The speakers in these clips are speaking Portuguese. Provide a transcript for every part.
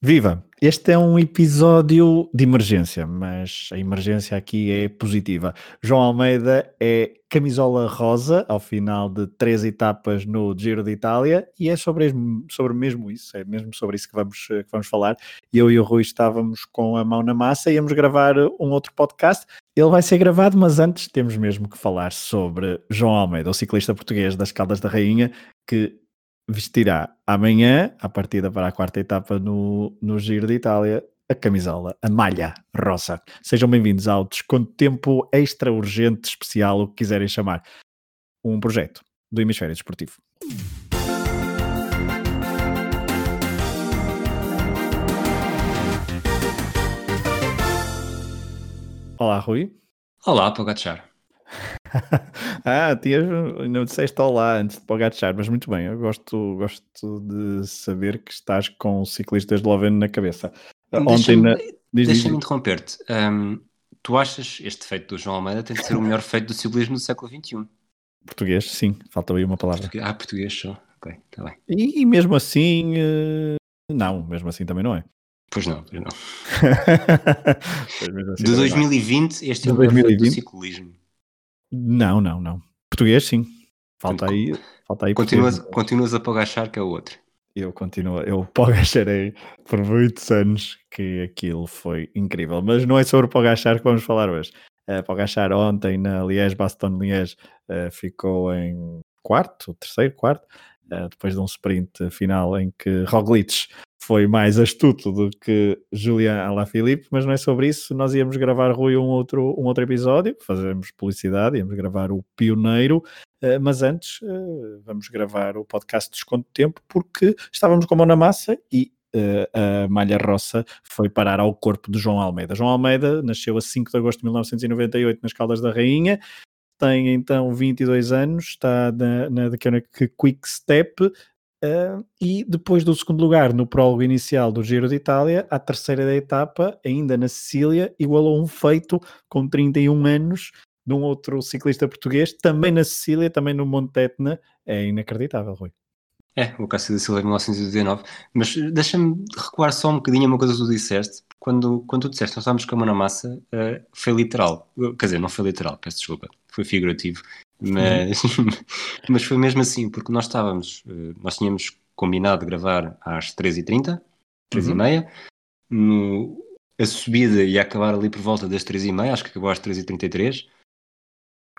Viva! Este é um episódio de emergência, mas a emergência aqui é positiva. João Almeida é camisola rosa ao final de três etapas no Giro de Itália e é sobre, sobre mesmo isso, é mesmo sobre isso que vamos, que vamos falar. Eu e o Rui estávamos com a mão na massa e íamos gravar um outro podcast. Ele vai ser gravado, mas antes temos mesmo que falar sobre João Almeida, o ciclista português das Caldas da Rainha, que vestirá amanhã, a partida para a quarta etapa no, no Giro de Itália, a camisola, a malha rosa. Sejam bem-vindos ao Desconto Tempo Extra Urgente Especial, o que quiserem chamar. Um projeto do Hemisfério Desportivo. Olá, Rui. Olá, Pogacar. ah, tinhas, não disseste olá antes de Pogacar, mas muito bem, eu gosto, gosto de saber que estás com o ciclista esloveno na cabeça. Ontem na... Deixa-me interromper-te. Um, tu achas este feito do João Almeida tem de ser o melhor feito do ciclismo do século XXI? Português, sim, falta aí uma palavra. Português. Ah, português só. Ok, está bem. E, e, mesmo assim, uh... não, mesmo assim também não é. Pois não, pois não. pois assim de 2020, não. este é o melhor feito do ciclismo. Não, não, não. Português, sim. Falta aí. Falta aí continuas, continuas a pogachar que é o outro. Eu continuo, eu pogacharei por muitos anos que aquilo foi incrível. Mas não é sobre pogachar que vamos falar hoje. Uh, pogachar ontem na Liège, Baston Liège, uh, ficou em quarto, terceiro, quarto, depois de um sprint final em que Roglic foi mais astuto do que Julian Alaphilippe, mas não é sobre isso. Nós íamos gravar, Rui, um outro, um outro episódio, fazemos publicidade, íamos gravar o Pioneiro, uh, mas antes uh, vamos gravar o podcast Desconto Tempo, porque estávamos com a mão na massa e a malha roça foi parar ao corpo de João Almeida. João Almeida nasceu a 5 de agosto de 1998 nas Caldas da Rainha, tem então 22 anos, está na, na, na Quick Step, Uh, e depois do segundo lugar no prólogo inicial do Giro de Itália, a terceira da etapa, ainda na Sicília, igualou um feito com 31 anos de um outro ciclista português, também na Sicília, também no Monte Etna. É inacreditável, Rui. É, o Cássio da Silva em 1919. Mas deixa-me recuar só um bocadinho a uma coisa que tu disseste. Quando, quando tu disseste nós estávamos com a mão na massa, uh, foi literal. Quer dizer, não foi literal, peço desculpa. Foi figurativo. Mas, mas foi mesmo assim, porque nós estávamos, eh, nós tínhamos combinado gravar às 3h30, 3h30, uhum. a subida ia acabar ali por volta das 3h30, acho que acabou às 3h33.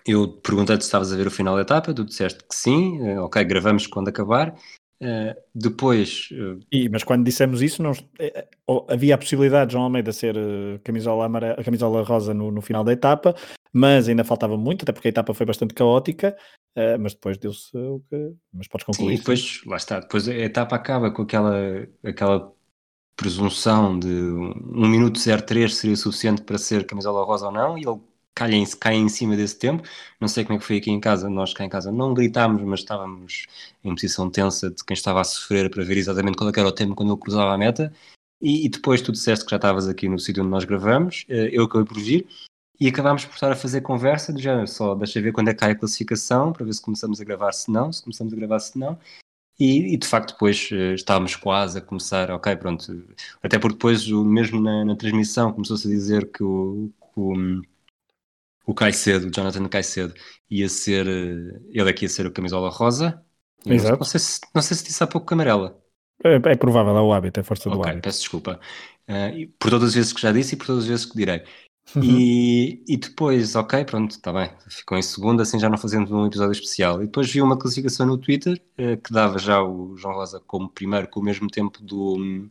Eu perguntei-te se estavas a ver o final da etapa, tu disseste que sim, uh, ok, gravamos quando acabar. Uh, depois. Uh... E, mas quando dissemos isso, não, havia a possibilidade de João Almeida ser camisola, amara, camisola rosa no, no, final da etapa, mas ainda faltava muito, até porque a etapa foi bastante caótica, uh, mas depois deu-se o que. Mas podes concluir. Sim, depois, lá está, depois a etapa acaba com aquela, aquela presunção de 1 minuto 03 seria suficiente para ser camisola rosa ou não, e ele calha em, cai em cima desse tempo. Não sei como é que foi aqui em casa, nós cá em casa não gritámos, mas estávamos em posição tensa de quem estava a sofrer para ver exatamente qual é era o tempo quando ele cruzava a meta. E, e, depois tu disseste que já estavas aqui no sítio onde nós gravamos, eh, eu acabei por vir, e acabámos por estar a fazer conversa do género, só deixa ver quando é que cai a classificação, para ver se começamos a gravar, se não, se começamos a gravar, se não. E, e de facto depois uh, estávamos quase a começar, ok, pronto, até porque depois mesmo na, na transmissão começou-se a dizer que o, o, o Caicedo, o Jonathan Caicedo, ia ser, uh, ele aqui é ia ser o camisola rosa. Exato. Não sei, se, não sei se disse há pouco camarela. É, é provável, é o hábito, é a força do okay, hábito. peço desculpa. Uh, por todas as vezes que já disse e por todas as vezes que direi. Uhum. E, e depois, ok, pronto, está bem, ficou em segundo, assim já não fazemos um episódio especial. E depois vi uma classificação no Twitter eh, que dava já o João Rosa como primeiro, com o mesmo tempo do,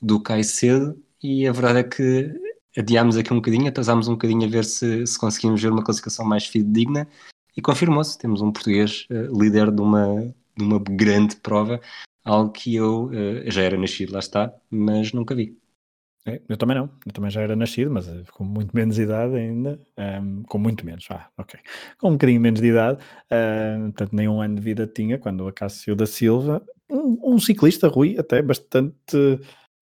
do Caicedo, e a verdade é que adiámos aqui um bocadinho, atrasámos um bocadinho a ver se, se conseguimos ver uma classificação mais fidedigna, e confirmou-se, temos um português uh, líder de uma, de uma grande prova, algo que eu uh, já era nascido, lá está, mas nunca vi. É, eu também não, eu também já era nascido, mas eh, com muito menos idade ainda, um, ehm, com muito menos, ah, ok, com um bocadinho menos de idade, uh, portanto nem um ano de vida tinha quando o Cássio da Silva, um, um ciclista, Rui, até bastante, um,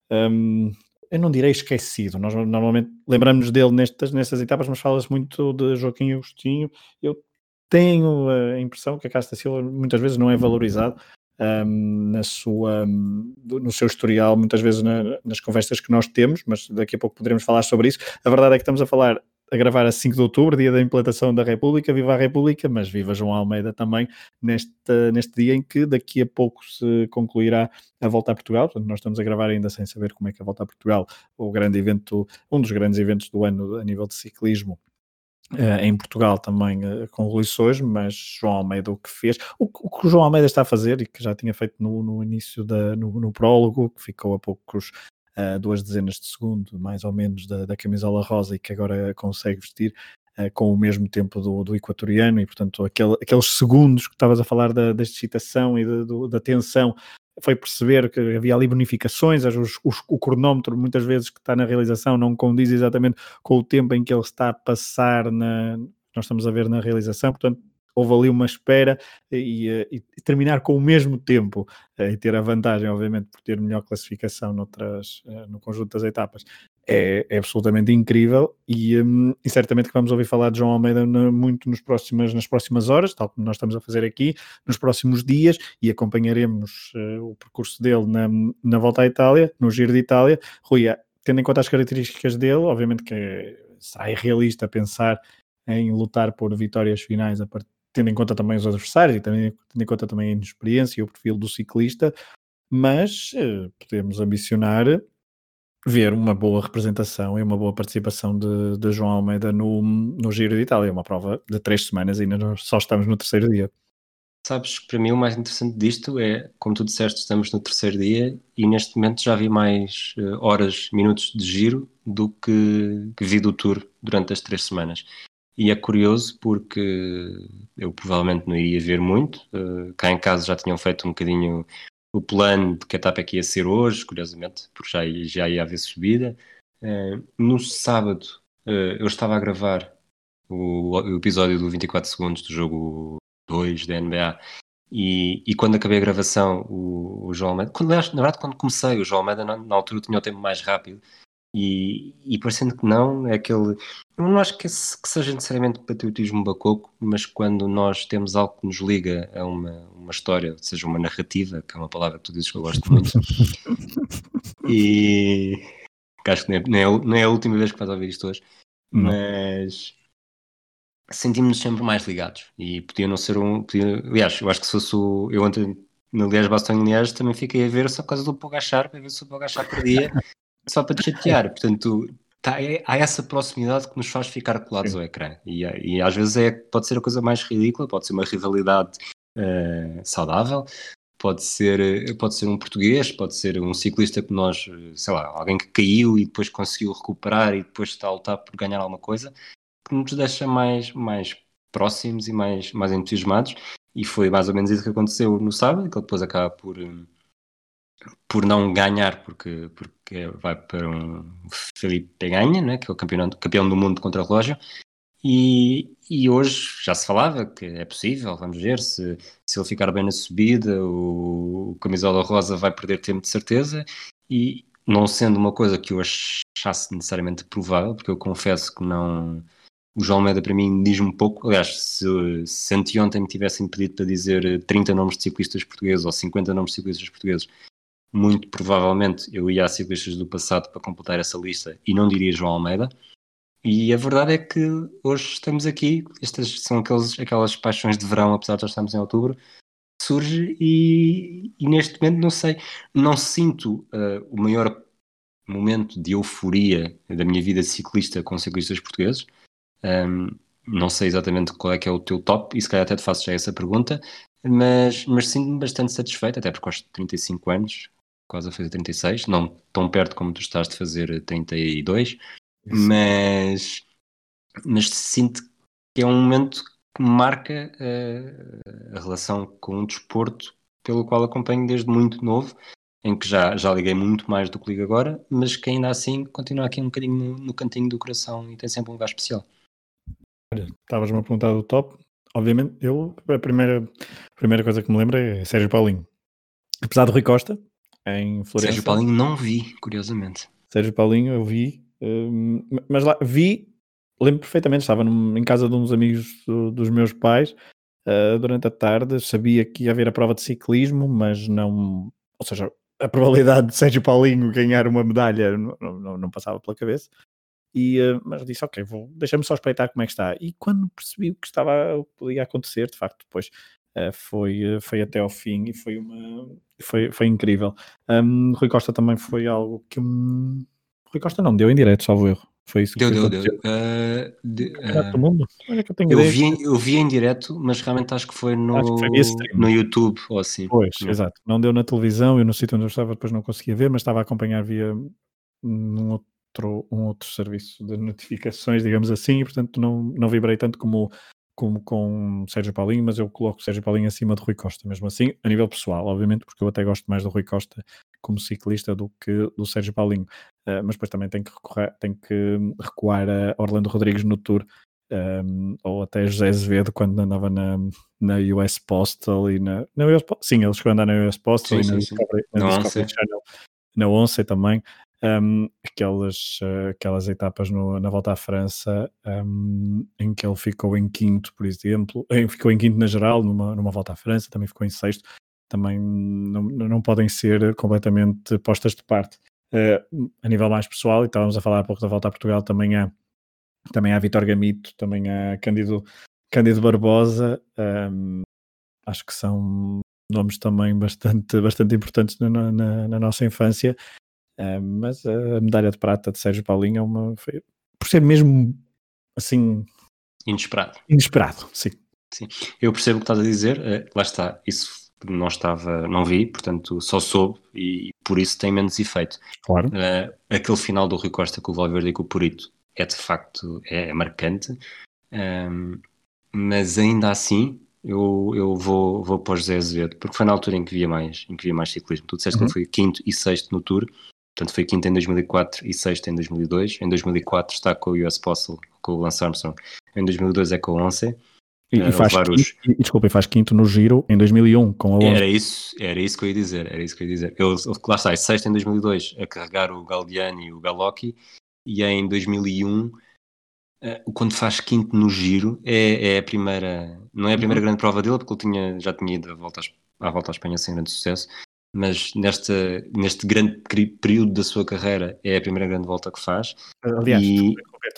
ehm, eu não direi esquecido, nós normalmente lembramos dele nestas, nestas etapas, mas falas muito de Joaquim Agostinho, eu tenho a impressão que a da Silva muitas vezes não é valorizado, um, na sua, no seu historial, muitas vezes na, nas conversas que nós temos, mas daqui a pouco poderemos falar sobre isso. A verdade é que estamos a falar a gravar a 5 de outubro, dia da implantação da República, viva a República, mas viva João Almeida também, neste, neste dia em que daqui a pouco se concluirá a volta a Portugal. Portanto, nós estamos a gravar ainda sem saber como é que a volta a Portugal, o grande evento, um dos grandes eventos do ano a nível de ciclismo, Uh, em Portugal também uh, com eleições, mas João Almeida o que fez, o, o, que o João Almeida está a fazer e que já tinha feito no, no início da, no, no, prólogo, que ficou a poucos duas dezenas de segundo, mais ou menos, da, da camisola rosa e que agora consegue vestir uh, com o mesmo tempo do, do equatoriano e, portanto, aquele, aqueles segundos que estavas a falar da, da excitação e da, do, da tensão foi perceber que havia ali bonificações, os, os, o cronómetro muitas vezes que está na realização não condiz exatamente com o tempo em que ele está a passar na, nós estamos a ver na realização, portanto houve ali uma espera e, e, e terminar com o mesmo tempo eh, e ter a vantagem, obviamente, por ter melhor classificação noutras, eh, no conjunto das etapas. É, é absolutamente incrível e, um, e, certamente que vamos ouvir falar de João Almeida muito nos próximas, nas próximas horas, tal como nós estamos a fazer aqui, nos próximos dias e acompanharemos o percurso dele na, na volta à Itália, no Giro de Itália. Rui, tendo em conta as características dele, obviamente que será irrealista pensar em lutar por vitórias finais a partir tendo em conta também os adversários e também, tendo em conta também a inexperiência e o perfil do ciclista, mas eh, podemos ambicionar ver uma boa representação e uma boa participação de, de João Almeida no, no Giro de Itália, uma prova de três semanas e ainda só estamos no terceiro dia. Sabes, para mim o mais interessante disto é, como tu disseste, estamos no terceiro dia e neste momento já vi mais uh, horas, minutos de giro do que, que vi do Tour durante as três semanas. E é curioso porque eu provavelmente não iria ver muito. Uh, cá em casa já tinham feito um bocadinho o plano de que etapa é que ia ser hoje, curiosamente, porque já, já ia haver subida. Uh, no sábado uh, eu estava a gravar o, o, episódio do 24 segundos do jogo 2 da NBA e, e, quando acabei a gravação o, o João Almeida, quando, na verdade quando comecei o João Almeida na, na altura tinha o tempo mais rápido e, e parecendo que não, é aquele. Eu não acho que, esse, que seja necessariamente patriotismo bacoco, mas quando nós temos algo que nos liga a uma, uma história, seja uma narrativa, que é uma palavra que tu dizes que eu gosto muito, e acho que não é, não é, a última vez que vais ouvir isto hoje, mas sentimos-nos sempre mais ligados e podia não ser um. Podia, aliás, eu acho que se fosse o. Eu ontem no Liège Baston Liège também fiquei a ver só por causa do Pogachar, para ver se o Pogachar perdia só para te chatear. Portanto, tá, é, há essa proximidade que nos faz ficar colados Sim. ao ecrã. E, e, às vezes é, pode ser a coisa mais ridícula, pode ser uma rivalidade uh, saudável, pode ser, pode ser um português, pode ser um ciclista que nós, sei lá, alguém que caiu e depois conseguiu recuperar e depois está a lutar por ganhar alguma coisa, que nos deixa mais, mais próximos e mais, mais entusiasmados. E foi mais ou menos isso que aconteceu no sábado, que ele depois acaba por. Um, por não ganhar, porque, porque vai para um Felipe Ganha, né, que é o campeão, campeão do mundo contra o relógio, e, e hoje já se falava que é possível, vamos ver se, se ele ficar bem na subida, o, o camisola rosa vai perder tempo de certeza, e não sendo uma coisa que eu achasse necessariamente provável, porque eu confesso que não. O João Almeida para mim diz-me pouco. Aliás, se, se anteontem me tivessem pedido para dizer 30 nomes de ciclistas portugueses ou 50 nomes de ciclistas portugueses, muito provavelmente eu ia a ciclistas do passado para completar essa lista e não diria João Almeida. E a verdade é que hoje estamos aqui, estas são aqueles, aquelas paixões de verão, apesar de já estarmos em outubro, surge e, e neste momento não sei, não sinto uh, o maior momento de euforia da minha vida ciclista com ciclistas portugueses. Um, não sei exatamente qual é que é o teu top, e se calhar até te faço já essa pergunta, mas, mas sinto-me bastante satisfeito, até porque aos 35 anos, quase a fazer 36, não tão perto como tu estás de fazer 32, mas, mas sinto que é um momento que marca uh, a relação com o desporto pelo qual acompanho desde muito novo, em que já, já liguei muito mais do que ligo agora, mas que ainda assim continua aqui um bocadinho no, no cantinho do coração e tem sempre um lugar especial. Olha, estavas-me a perguntar do top, obviamente, eu, a primeira, a primeira coisa que me lembro é Sérgio Paulinho. Apesar do Rui Costa, em Florença. Sérgio Paulinho não vi, curiosamente. Sérgio Paulinho eu vi, hum, mas lá vi, lembro perfeitamente, estava num, em casa de uns amigos do, dos meus pais uh, durante a tarde. Sabia que ia haver a prova de ciclismo, mas não. Ou seja, a probabilidade de Sérgio Paulinho ganhar uma medalha não, não, não passava pela cabeça. E, uh, mas disse, ok, vou, deixa-me só espreitar como é que está. E quando percebi o que estava, o que podia acontecer, de facto, depois foi, foi até ao fim e foi uma foi, foi incrível. Um, Rui Costa também foi algo que um... Rui Costa não, deu em direto, salvo erro. Foi isso deu, deu, deu. Uh, de, uh, mundo? Olha que eu, tenho eu, vi, eu vi em direto, mas realmente acho que foi no, que foi no YouTube ou assim. Pois, exato. Não deu na televisão, eu no sítio onde eu estava depois não conseguia ver, mas estava a acompanhar via num outro, um outro serviço de notificações, digamos assim, e portanto não, não vibrei tanto como como com Sérgio Paulinho, mas eu coloco Sérgio Paulinho acima de Rui Costa, mesmo assim, a nível pessoal, obviamente, porque eu até gosto mais do Rui Costa como ciclista do que do Sérgio Paulinho. Uh, mas depois também tem que, recorrer, tem que recuar a Orlando Rodrigues no Tour, um, ehm, ou até José Azevedo quando andava na, na US Postal e na, na US, sim, ele chegou a andar na US Postal sim, e na, sim, Discovery, sim. na Discovery Channel, na Once também um, aquelas, uh, aquelas etapas no, na volta à França um, em que ele ficou em quinto, por exemplo, em, ficou em quinto na geral, numa, numa volta à França, também ficou em sexto, também não, não podem ser completamente postas de parte. Uh, a nível mais pessoal, e estávamos a falar há pouco da volta a Portugal, também há, também há Vitor Gamito, também há Cândido, Cândido Barbosa, um, acho que são nomes também bastante, bastante importantes na, na, na nossa infância mas a medalha de prata de Sérgio Paulinho é uma. Foi, por ser mesmo assim. Inesperado. Inesperado, sim. Sim, eu percebo o que estás a dizer, uh, lá está, isso não estava, não vi, portanto só soube e por isso tem menos efeito. Claro. Uh, aquele final do Rui Costa com o Valverde e com o Purito é de facto é, é marcante, um, mas ainda assim eu, eu vou, vou para o José Azevedo, porque foi na altura em que via mais, em que via mais ciclismo. Tu disseste uhum. que ele foi quinto e sexto no Tour, Portanto, foi quinto em 2004 e sexto em 2002. Em 2004 está com o US Postal, com o Lance Armstrong. Em 2002 é com o Once. E, e, faz quinto, e, desculpa, e faz quinto no Giro em 2001 com a Once. Era isso, era isso que eu ia dizer. Era isso que eu ia dizer. Eu, lá está, sexto em 2002 a carregar o Galdiani e o Galocchi. E em 2001 eh, quando faz quinto no giro, é, é, a primeira, não é a primeira uhum. grande prova dele, porque ele tinha, já tinha ido à volta, à volta à Espanha sem grande sucesso, mas nesta, neste grande período da sua carreira é a primeira grande volta que faz. Aliás, e...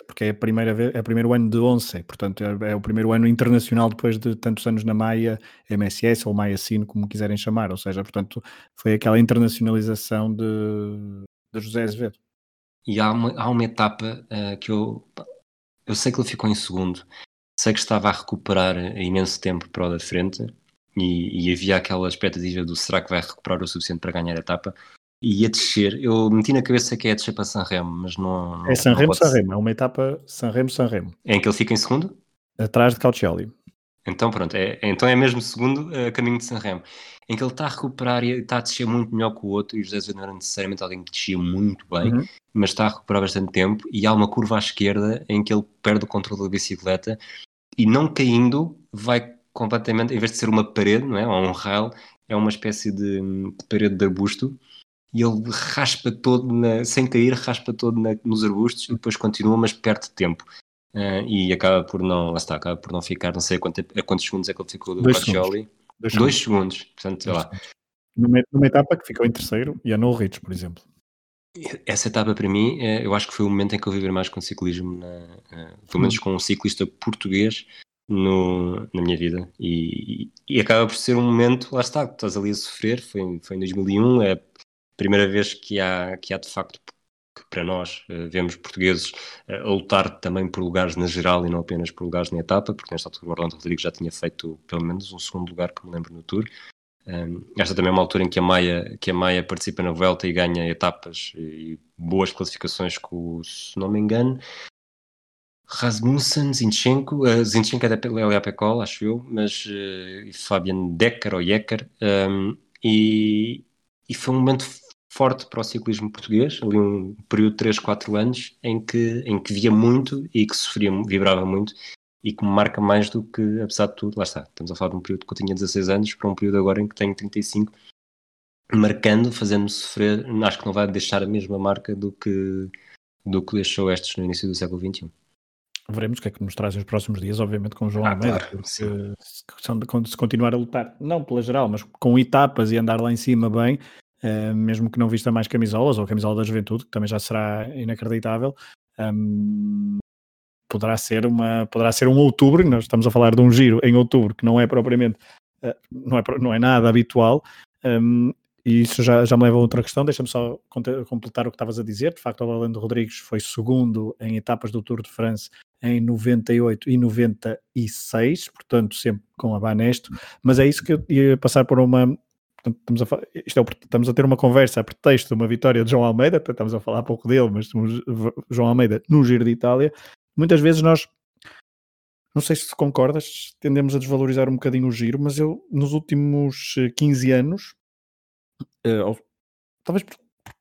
porque é a primeira vez, é o primeiro ano de Once, portanto é, é, o primeiro ano internacional depois de tantos anos na Maia MSS ou Maia Sino, como quiserem chamar, ou seja, portanto foi aquela internacionalização de, de José Azevedo. E há uma, há uma etapa uh, que eu, eu sei que ele ficou em segundo, sei que estava a recuperar imenso tempo para o da frente, e, e, havia aquela expectativa do será que vai recuperar o suficiente para ganhar a etapa? E ia descer, eu meti na cabeça que é descer para Sanremo, mas não, não é Sanremo, Sanremo, é uma etapa Sanremo, Sanremo. É em que ele fica em segundo? atrás de Caucioli então pronto, é, então é mesmo segundo uh, caminho de Sanremo. Em que ele está a recuperar e está a descer muito melhor que o outro e o José Azevedo não era necessariamente alguém que descia muito bem uhum. mas está a recuperar bastante tempo e há uma curva à esquerda em que ele perde o controle da bicicleta e não caindo vai completamente, em vez de ser uma parede, não é? Ou um rail, é uma espécie de, de parede de arbusto e ele raspa todo, na, sem cair, raspa todo na, nos arbustos e depois continua, mas perde tempo. Uh, e acaba por não, lá está, acaba por não ficar, não sei a, quanto, a quantos segundos é que ele ficou do Caccioli. Dois, Dois segundos. segundos, portanto, sei lá. Numa, numa, etapa que ficou em terceiro e a No Ridge, por exemplo. Essa etapa para mim, eh, eu acho que foi o momento em que eu vivi mais com ciclismo, na, uh, pelo menos hum. com um ciclista português no, na minha vida. E, e, acaba por ser um momento, lá está, estás ali a sofrer, foi, foi em 2001, é a primeira vez que há, que há de facto que para nós uh, vemos portugueses uh, a lutar também por lugares na geral e não apenas por lugares na etapa, porque nesta altura o Orlando Rodrigues já tinha feito pelo menos um segundo lugar que me lembro no Tour. Um, esta também é uma altura em que a Maia, que a Maia participa na Vuelta e ganha etapas e boas classificações com, se não me engano, Rasmussen, Zinchenko, uh, Zinchenko é da Lélia Pecol, acho eu, mas uh, Fabian Decker ou Jecker, um, e, e foi um momento forte para o ciclismo português, ali um período de 3, 4 anos, em que, em que via muito e que sofria, vibrava muito, e que me marca mais do que, apesar de tudo, lá está, estamos a falar de um período que eu tinha 16 anos, para um período agora em que tenho 35, marcando, fazendo-me sofrer, acho que não vai deixar a mesma marca do que, do que deixou estes no início do século XXI. Veremos o que é que nos trazem os próximos dias, obviamente, com o João Ah, Almeida, claro, porque sim. se, continuar a lutar, não pela geral, mas com etapas e andar lá em cima bem, eh, mesmo que não vista mais camisolas, ou camisola da juventude, que também já será inacreditável, hum, poderá ser uma poderá ser um outubro, nós estamos a falar de um giro em outubro que não é propriamente eh, não, é, não é nada habitual hum, e isso já, já me leva a outra questão, deixa-me só completar o que estavas a dizer, de facto o Orlando Rodrigues foi segundo em etapas do Tour de France em 98 e 96, portanto sempre com a Banesto, mas é isso que eu ia passar por uma estamos a, isto é estamos a ter uma conversa a pretexto de uma vitória de João Almeida, estamos a falar pouco dele, mas João Almeida no Giro de Itália, muitas vezes nós não sei se concordas, tendemos a desvalorizar um bocadinho o giro, mas eu nos últimos eh, 15 anos, ou- talvez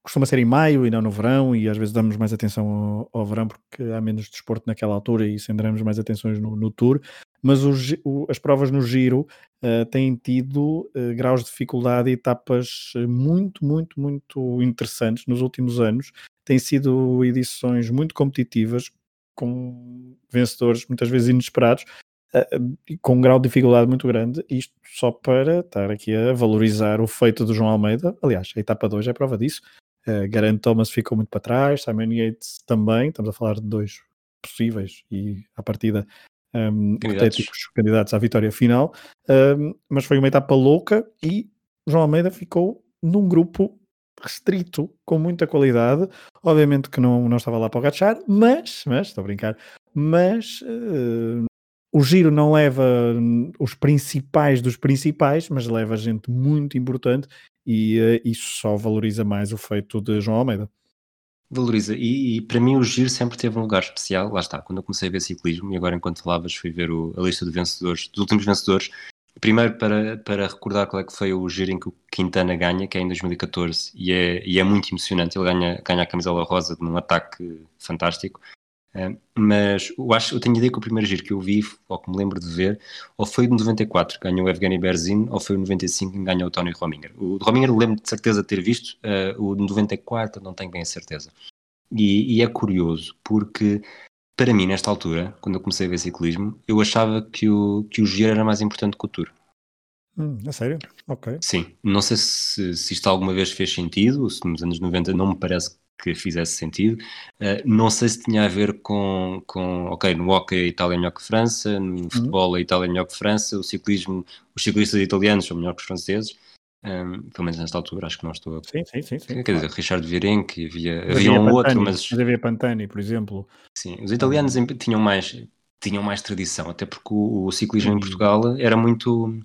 costuma ser em maio e não no verão, e às vezes damos mais atenção ao, ao verão porque há menos desporto naquela altura e centramos mais atenções no, no tour, mas o o- as provas no giro eh, têm tido eh, graus de dificuldade e etapas muito, muito, muito interessantes nos últimos anos. Têm sido edições muito competitivas, com vencedores muitas vezes inesperados eh, com um grau de dificuldade muito grande. Isto só para estar aqui a valorizar o feito do João Almeida. Aliás, a etapa 2 é prova disso. Uh, Garant Thomas ficou muito para trás, Simon Yates também. Estamos a falar de dois possíveis e à partida um, Candidatos. hipotéticos candidatos à vitória final. Um, mas foi uma etapa louca e João Almeida ficou num grupo restrito, com muita qualidade. Obviamente que não, não estava lá para o agachar, mas, mas, estou a brincar, mas eh, o giro não leva hum, os principais dos principais, mas leva gente muito importante e eh, isso só valoriza mais o feito de João Almeida. Valoriza. E, e para mim o giro sempre teve um lugar especial. Lá está, quando eu comecei a ver ciclismo, e agora enquanto falavas fui ver o- a lista de vencedores, dos últimos vencedores. Primeiro para, para recordar qual é que foi o giro em que o Quintana ganha, que é em 2014, e é, e é muito emocionante. Ele ganha, ganha a camisola rosa num ataque fantástico. Eh, mas eu acho, eu tenho ideia que o primeiro giro que eu vi, ou que me lembro de ver, ou foi o de 94, que ganhou o Evgeny Berzin, ou foi o 95 que ganhou o Tony Rominger. O Rominger lembro de certeza de ter visto, eh, o de 94 não tenho bem a certeza. E, e é curioso, porque para mim, nesta altura, quando eu comecei a ver ciclismo, eu achava que o, que o giro era mais importante que o Tour. Hum, é sério? Ok. Sim, não sei se, se isto alguma vez fez sentido, se nos anos 90 não me parece que fizesse sentido. Uh, não sei se tinha a ver com, com ok, no hockey a Itália é melhor que França, no futebol a Itália é melhor que França, o ciclismo, os ciclistas italianos são melhor que os franceses. Um, pelo menos nesta altura, acho que não estou a... Sim, sim, sim. sim Quer claro. dizer, Richard Virenque, havia, havia um Pantani, outro, mas mas havia Pantani, por exemplo. Sim, os italianos em- tinham mais, tinham mais tradição, até porque o, o ciclismo em Sim. Portugal era muito.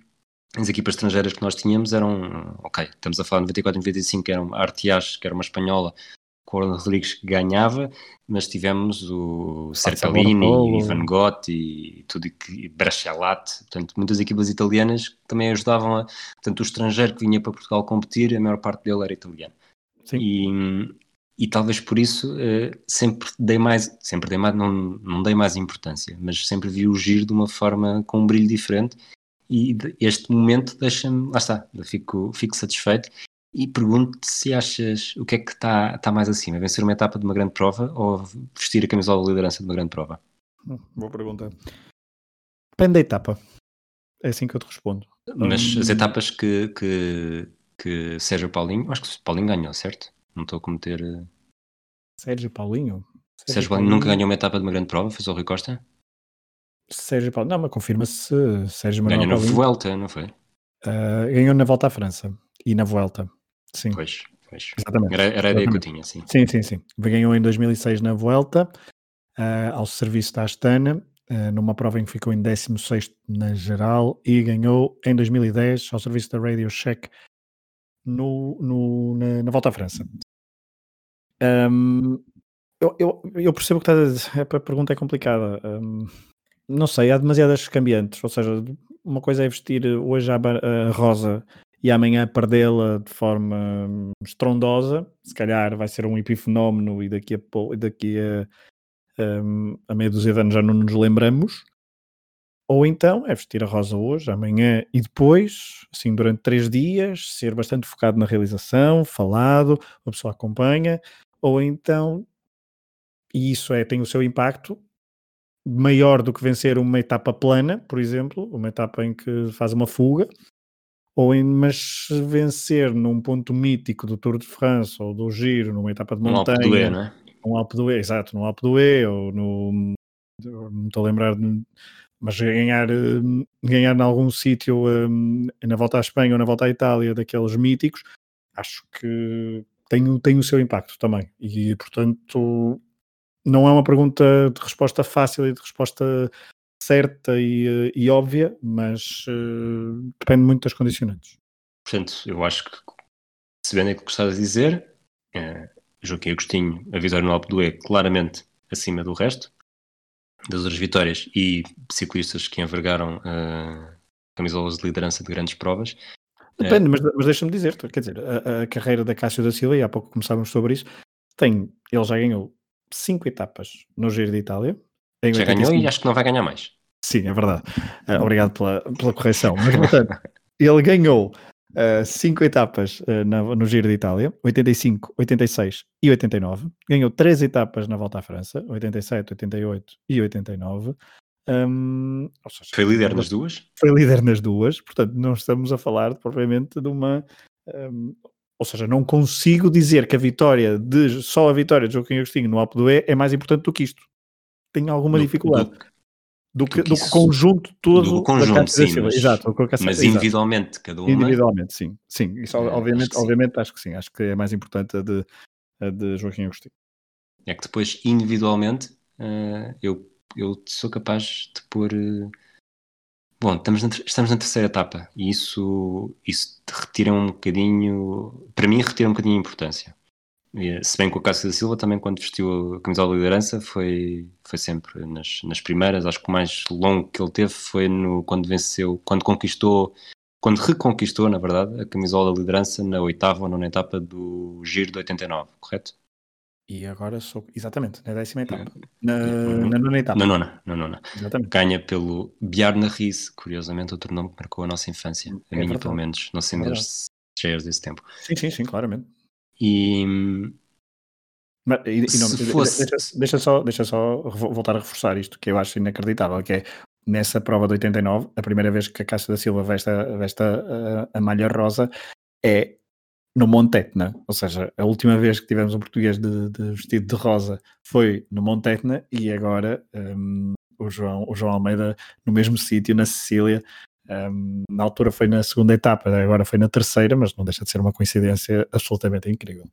As equipas estrangeiras que nós tínhamos eram. Ok, estamos a falar de 94 e 95, que eram a Artias, que era uma espanhola, Orlando Rodrigues que ganhava, mas tivemos o Serpellini, Bortolo. Van Gogh e tudo, que- Braccialati, portanto, muitas equipas italianas que também ajudavam a. Portanto, o estrangeiro que vinha para Portugal competir, a maior parte dele era italiano. Sim. E, e talvez por isso eh, sempre dei mais, sempre dei mais, não, não dei mais importância, mas sempre vi o giro de uma forma com um brilho diferente e este momento deixa-me, lá está, fico, fico satisfeito e pergunto-te se achas o que é que está tá mais acima, vencer uma etapa de uma grande prova ou vestir a camisola de liderança de uma grande prova? Hum, Boa pergunta. Depende da etapa. É assim que eu te respondo. Mas Hum. as etapas que, que, que Sérgio Paulinho, acho que o Paulinho ganhou, certo? Não estou a cometer. eh, Sérgio Paulinho? Sérgio Paulinho nunca ganhou uma etapa de uma grande prova, fez o Rui Costa? Sérgio Paulinho. Não, mas confirma-se Sérgio Manuel Ganhou na Paulinho. Vuelta, não foi? Ah, ganhou na volta à França e na Vuelta. Sim, Pois, pois. exatamente. Era, era a ideia que eu tinha, sim. Sim, sim, sim. Ganhou em 2006 na Vuelta, ah, ao serviço da Astana, ah, numa prova em que ficou em 16 na geral, e ganhou em 2010 ao serviço da Radio Shack no, no- na, na volta à França. Ahm, eu, eu, eu percebo que estás a dizer, a pergunta é complicada. Ahm, não sei, há demasiadas cambiantes. Ou seja, uma coisa é vestir hoje a, a rosa e amanhã perdê-la de forma hum, estrondosa. Se calhar vai ser um epifenómeno e daqui a, daqui a, hum, a meia dúzia de anos já não nos lembramos. Ou então é vestir a rosa hoje, amanhã e depois, assim, durante três dias, ser bastante focado na realização, falado, a pessoa acompanha, ou então, e isso é, tem o seu impacto, maior do que vencer uma etapa plana, por exemplo, uma etapa em que faz uma fuga, ou em, mas vencer num ponto mítico do Tour de France ou do Giro, numa etapa de montanha, um Alpe d'Huez, não é? Um Alpe d'Huez, exato, no Alpe d'Huez ou no não estou a lembrar mas ganhar, hum, ganhar em algum sítio um, na volta à Espanha ou na volta à Itália daqueles míticos, acho que tem, tem o seu impacto também. E portanto, não é uma pergunta de resposta fácil e de resposta certa e, e óbvia, mas uh, depende muito das condicionantes. Portanto, eu acho que, se bem aquilo que estás a dizer, é, Joaquim Agostinho, a vitória no Alpe do E, claramente acima do resto das outras vitórias e ciclistas que envergaram uh, camisolas de liderança de grandes provas. Depende, mas, mas deixa-me dizer, quer dizer, a, a, carreira da Cássio da Silva, e há pouco começávamos sobre isso, tem, ele já ganhou cinco etapas no Giro de Itália. Já 85. ganhou e acho que não vai ganhar mais. Sim, é verdade. Uh, obrigado pela, pela correção. Mas, portanto, ele ganhou uh, cinco etapas uh, na, no Giro de Itália, 85, 86 e 89. Ganhou três etapas na Volta à França, 87, 88 e 89. Um, seja, foi líder nas duas? Foi líder nas duas, portanto, não estamos a falar propriamente de uma. Um, ou seja, não consigo dizer que a vitória de só a vitória de Joaquim Agostinho no Alpe d'Huez é mais importante do que isto. Tenho alguma do, dificuldade. Do, do, que, do, conjunto todo do conjunto, sim, mas, exato, mas individualmente cada uma individualmente sim, sim, isso é, obviamente, acho obviamente acho que sim, acho que é mais importante a de, a de Joaquim Agostinho é que depois individualmente uh, eu eu sou capaz de pôr. Eh, bom, estamos na, estamos na terceira etapa e isso, isso retira um bocadinho. Para mim, retira um bocadinho a importância. Se bem que o Cássio da Silva também, quando vestiu a camisola de liderança, foi, foi sempre nas, nas primeiras. Acho que o mais longo que ele teve foi no, quando venceu, quando conquistou, quando reconquistou, na verdade, a camisola de liderança na oitava ou nona etapa do Giro de 89, correto? E agora sou. Exatamente, na décima etapa. Na, na nona etapa. Na nona, na nona. Exatamente. Ganha pelo Bjarne Riese, curiosamente, outro nome que marcou a nossa infância. A é minha, verdade. pelo menos. Não sei é cheias desse tempo. Sim, sim, sim, claramente. E. Mas, e, e não, fosse... deixa, deixa, só, deixa só voltar a reforçar isto, que eu acho inacreditável, que é nessa prova de 89, a primeira vez que a Caixa da Silva veste, veste a, a, a malha rosa, é no Monte Etna, ou seja, a última vez que tivemos um português de, de vestido de rosa foi no Monte Etna e agora um, o, João, o João Almeida no mesmo sítio, na Sicília. Um, na altura foi na segunda etapa, agora foi na terceira, mas não deixa de ser uma coincidência absolutamente incrível.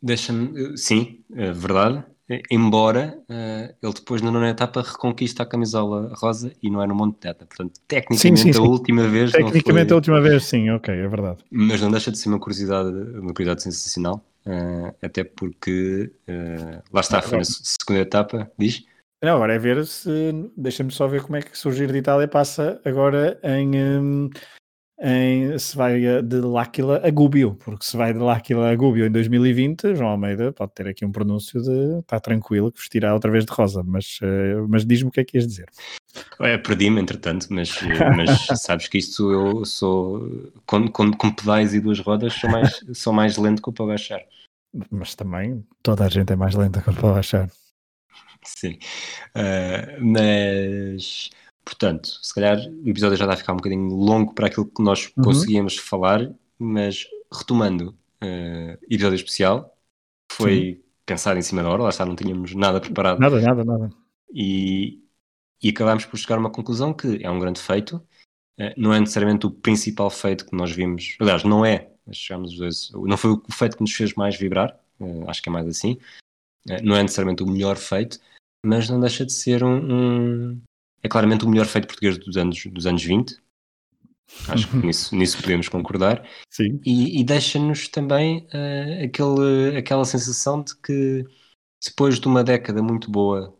Deixa-me, sim, é verdade embora uh, ele depois na nona etapa reconquista a camisola rosa e não é no Monte Teta, portanto tecnicamente sim, sim, sim. a última vez tecnicamente foi... a última vez sim, ok, é verdade mas não deixa de ser uma curiosidade uma curiosidade sensacional uh, até porque uh, lá está, foi na segunda etapa diz? Não, agora é ver se deixa-me só ver como é que surgir de Itália passa agora em um, em, se vai de L'Aquila a Gubbio, porque se vai de L'Aquila a Gubbio em 2020, João Almeida pode ter aqui um pronúncio de está tranquilo que vestirá outra vez de rosa, mas, uh, mas diz-me o que é que ias dizer. É, perdi-me entretanto, mas, mas sabes que isto eu sou com, com, com pedais e duas rodas sou mais, sou mais lento que o para baixar. Mas também toda a gente é mais lenta que o para baixar. Sim, uh, mas Portanto, se calhar o episódio já está a ficar um bocadinho longo para aquilo que nós uhum. conseguíamos falar, mas retomando, uh, episódio especial, foi Sim. pensado em cima da hora, lá está, não tínhamos nada preparado. Nada, nada, nada. E, e acabámos por chegar a uma conclusão que é um grande feito, uh, não é necessariamente o principal feito que nós vimos, aliás, não é, chegamos os dois, não foi o feito que nos fez mais vibrar, acho que é mais assim, não é necessariamente o melhor feito, mas não deixa de ser um, um é claramente o melhor feito português dos anos, dos anos 20. Acho que nisso, nisso podemos concordar. Sim. E, e deixa-nos também uh, aquele, aquela sensação de que depois de uma década muito boa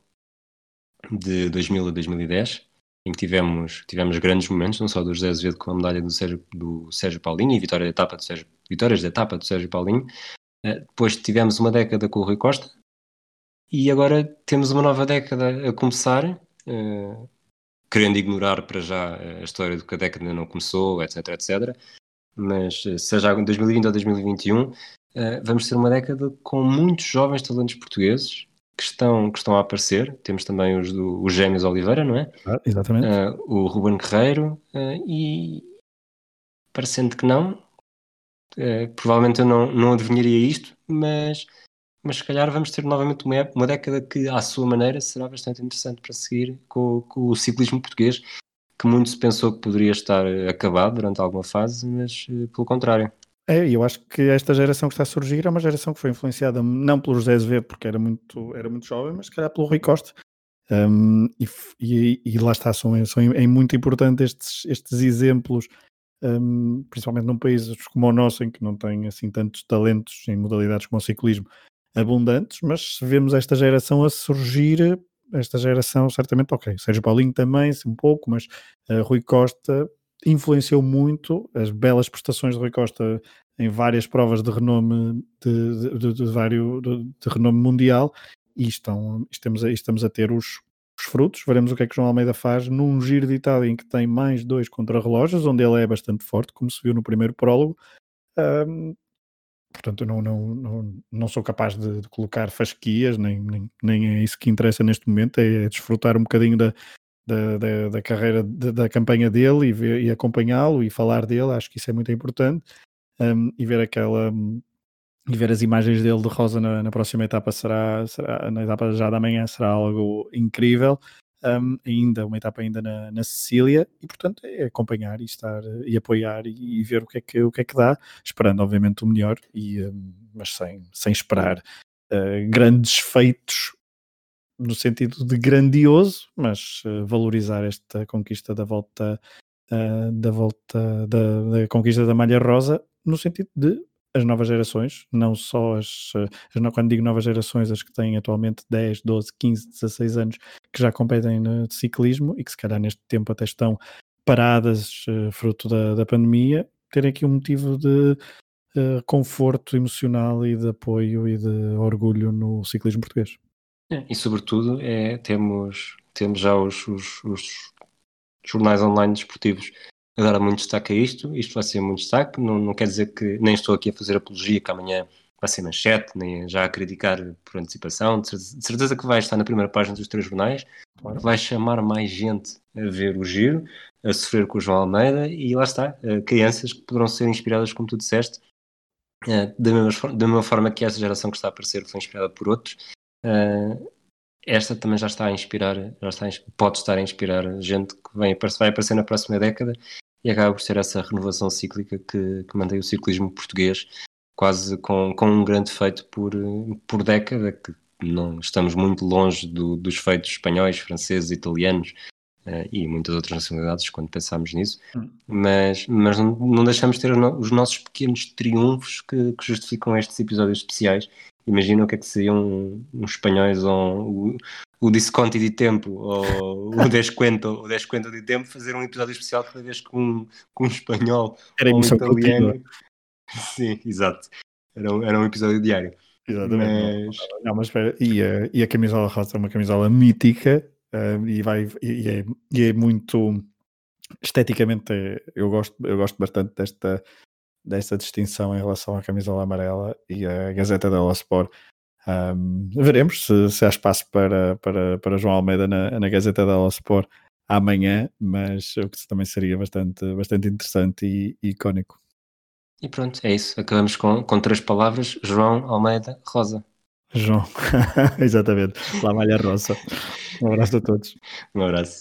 de 2000 a 2010, em que tivemos, tivemos grandes momentos, não só do José Azevedo com a medalha do Sérgio, do Sérgio Paulinho e vitória de etapa do Sérgio, vitórias de etapa do Sérgio Paulinho, uh, depois tivemos uma década com o Rui Costa e agora temos uma nova década a começar uh, querendo ignorar para já a história do que a década ainda não começou, etc, etc. Mas eh, seja em 2020 ou 2021, uh, vamos ter uma década com muitos jovens talentos portugueses que estão, que estão a aparecer. Temos também os, do, os Gêmeos Oliveira, não é? Ah, exatamente. Uh, o Ruben Guerreiro e parecendo que não, provavelmente eu não, não adivinharia isto, mas, mas se calhar vamos ter novamente uma, uma década que, à sua maneira, será bastante interessante para seguir com, com o ciclismo português, que muito se pensou que poderia estar acabado durante alguma fase, mas pelo contrário. É, eu acho que esta geração que está a surgir é uma geração que foi influenciada não pelo José Azevedo, porque era muito, era muito jovem, mas se calhar pelo Rui Costa. Um, e, e, e, lá está, são, são é muito importante estes, estes exemplos, um, principalmente num país como o nosso, em que não tem assim tantos talentos em modalidades como o ciclismo abundantes, mas se vemos esta geração a surgir, esta geração certamente, ok, Sérgio Paulinho também, um pouco, mas uh, Rui Costa influenciou muito as belas prestações de Rui Costa em várias provas de renome de, de, de, de vários, de, renome mundial e estão, estamos, a, estamos a ter os, os, frutos. Veremos o que é que João Almeida faz num giro de Itália em que tem mais dois contrarrelógios, onde ele é bastante forte, como se viu no primeiro prólogo. Um, portanto, eu não, não, não, não sou capaz de, de colocar fasquias, nem, nem, nem, é isso que interessa neste momento, é, é desfrutar um bocadinho da, da, da, da carreira, da, da, campanha dele e, e acompanhá-lo e falar dele, acho que isso é muito importante. Um, e ver aquela e ver as imagens dele de Rosa na, na, próxima etapa será, será na etapa já da manhã será algo incrível. Um, ainda uma etapa ainda na, na Sicília e portanto é acompanhar e estar e apoiar e, e, ver o que é que o que é que dá esperando obviamente o melhor e um, mas sem sem esperar uh, grandes feitos no sentido de grandioso, mas uh, valorizar esta conquista da volta uh, da volta da, da, conquista da malha rosa no sentido de as novas gerações, não só as, eh, as, quando digo novas gerações, as que têm atualmente 10, 12, 15, 16 anos que já competem no ciclismo e que se calhar neste tempo até estão paradas uh, fruto da, da pandemia, terem aqui um motivo de uh, conforto emocional e de apoio e de orgulho no ciclismo português. É, e sobretudo é, temos, temos já os, os, os jornais online desportivos a dar muito destaque a isto. Isto vai ser muito destaque. Não, não quer dizer que nem estou aqui a fazer apologia que amanhã vai ser manchete, nem já a criticar por antecipação. De certeza que vai estar na primeira página dos três jornais. Vai chamar mais gente a ver o giro, a sofrer com o João Almeida e lá está, eh, crianças que poderão ser inspiradas, como tu disseste, eh, da mesma, da mesma forma que essa geração que está a aparecer foi inspirada por outros Uh, esta também já está a inspirar, já está, pode estar a inspirar gente que vem, vai aparecer na próxima década e acaba por ser essa renovação cíclica que, que mantém o ciclismo português quase com, com um grande feito por, por década, que não estamos muito longe do, dos feitos espanhóis, franceses, italianos uh, e muitas outras nacionalidades quando pensamos nisso, hum. mas, mas não, não deixamos de ter os nossos pequenos triunfos que, que justificam estes episódios especiais Imagina o que é que seriam uns espanhóis ou o, o Disconti de Tempo ou o Descuento, o Descuento de Tempo fazer um episódio especial cada vez com, com um espanhol Era ou um italiano. Continua. Sim, exato. Era um, era um episódio diário. Exatamente. Mas... Não, mas espera, e a, e a camisola rosa é uma camisola mítica uh, e, vai, e, é, e é muito esteticamente eu gosto, eu gosto bastante desta, desta distinção em relação à camisola amarela e à Gazeta dello Sport. Um, veremos se, se, há espaço para, para, para João Almeida na, na Gazeta dello Sport amanhã, mas o que também seria bastante, bastante interessante e, e icónico. E pronto, é isso. Acabamos com, com três palavras: João Almeida Rosa. João, exatamente. La Malha Rosa. Um abraço a todos. Um abraço.